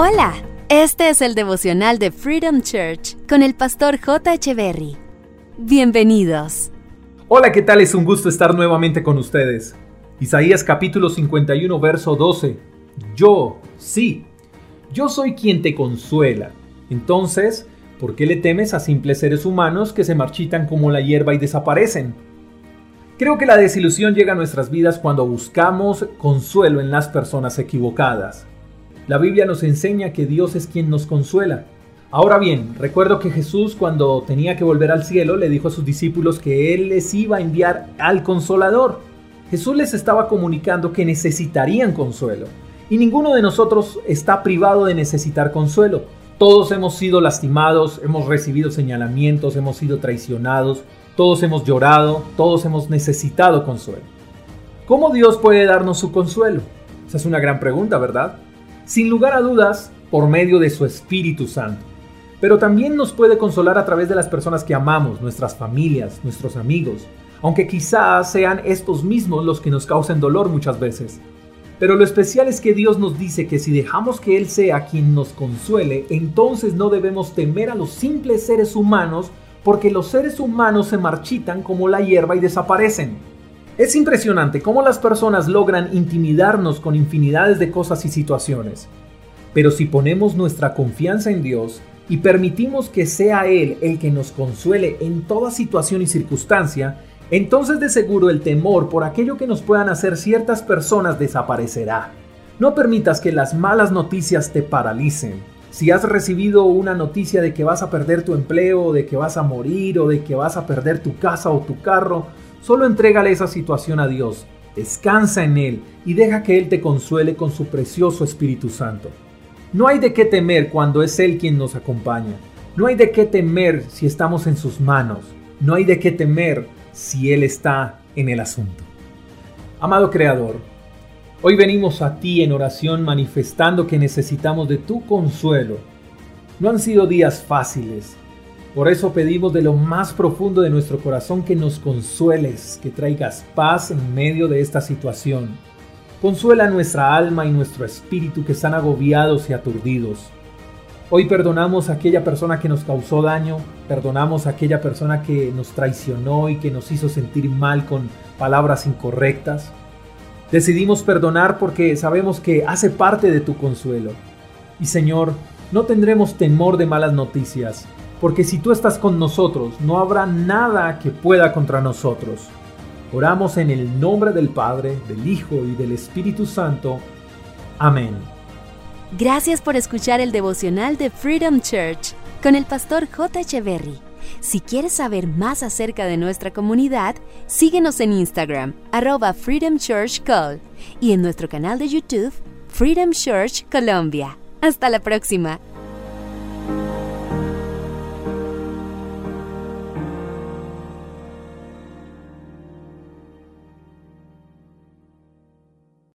Hola, este es el devocional de Freedom Church con el pastor J. Berry. Bienvenidos. Hola, ¿qué tal? Es un gusto estar nuevamente con ustedes. Isaías capítulo 51, verso 12. Yo, sí, yo soy quien te consuela. Entonces, ¿por qué le temes a simples seres humanos que se marchitan como la hierba y desaparecen? Creo que la desilusión llega a nuestras vidas cuando buscamos consuelo en las personas equivocadas. La Biblia nos enseña que Dios es quien nos consuela. Ahora bien, recuerdo que Jesús cuando tenía que volver al cielo le dijo a sus discípulos que Él les iba a enviar al consolador. Jesús les estaba comunicando que necesitarían consuelo. Y ninguno de nosotros está privado de necesitar consuelo. Todos hemos sido lastimados, hemos recibido señalamientos, hemos sido traicionados, todos hemos llorado, todos hemos necesitado consuelo. ¿Cómo Dios puede darnos su consuelo? Esa es una gran pregunta, ¿verdad? Sin lugar a dudas, por medio de su Espíritu Santo. Pero también nos puede consolar a través de las personas que amamos, nuestras familias, nuestros amigos, aunque quizás sean estos mismos los que nos causen dolor muchas veces. Pero lo especial es que Dios nos dice que si dejamos que Él sea quien nos consuele, entonces no debemos temer a los simples seres humanos porque los seres humanos se marchitan como la hierba y desaparecen. Es impresionante cómo las personas logran intimidarnos con infinidades de cosas y situaciones. Pero si ponemos nuestra confianza en Dios y permitimos que sea Él el que nos consuele en toda situación y circunstancia, entonces de seguro el temor por aquello que nos puedan hacer ciertas personas desaparecerá. No permitas que las malas noticias te paralicen. Si has recibido una noticia de que vas a perder tu empleo, de que vas a morir o de que vas a perder tu casa o tu carro, solo entrégale esa situación a Dios, descansa en Él y deja que Él te consuele con su precioso Espíritu Santo. No hay de qué temer cuando es Él quien nos acompaña. No hay de qué temer si estamos en sus manos. No hay de qué temer si Él está en el asunto. Amado Creador, Hoy venimos a ti en oración manifestando que necesitamos de tu consuelo. No han sido días fáciles. Por eso pedimos de lo más profundo de nuestro corazón que nos consueles, que traigas paz en medio de esta situación. Consuela nuestra alma y nuestro espíritu que están agobiados y aturdidos. Hoy perdonamos a aquella persona que nos causó daño, perdonamos a aquella persona que nos traicionó y que nos hizo sentir mal con palabras incorrectas. Decidimos perdonar porque sabemos que hace parte de tu consuelo. Y Señor, no tendremos temor de malas noticias, porque si tú estás con nosotros, no habrá nada que pueda contra nosotros. Oramos en el nombre del Padre, del Hijo y del Espíritu Santo. Amén. Gracias por escuchar el devocional de Freedom Church con el pastor J. Echeverry. Si quieres saber más acerca de nuestra comunidad, síguenos en Instagram, arroba Freedom Church y en nuestro canal de YouTube, Freedom Church Colombia. Hasta la próxima.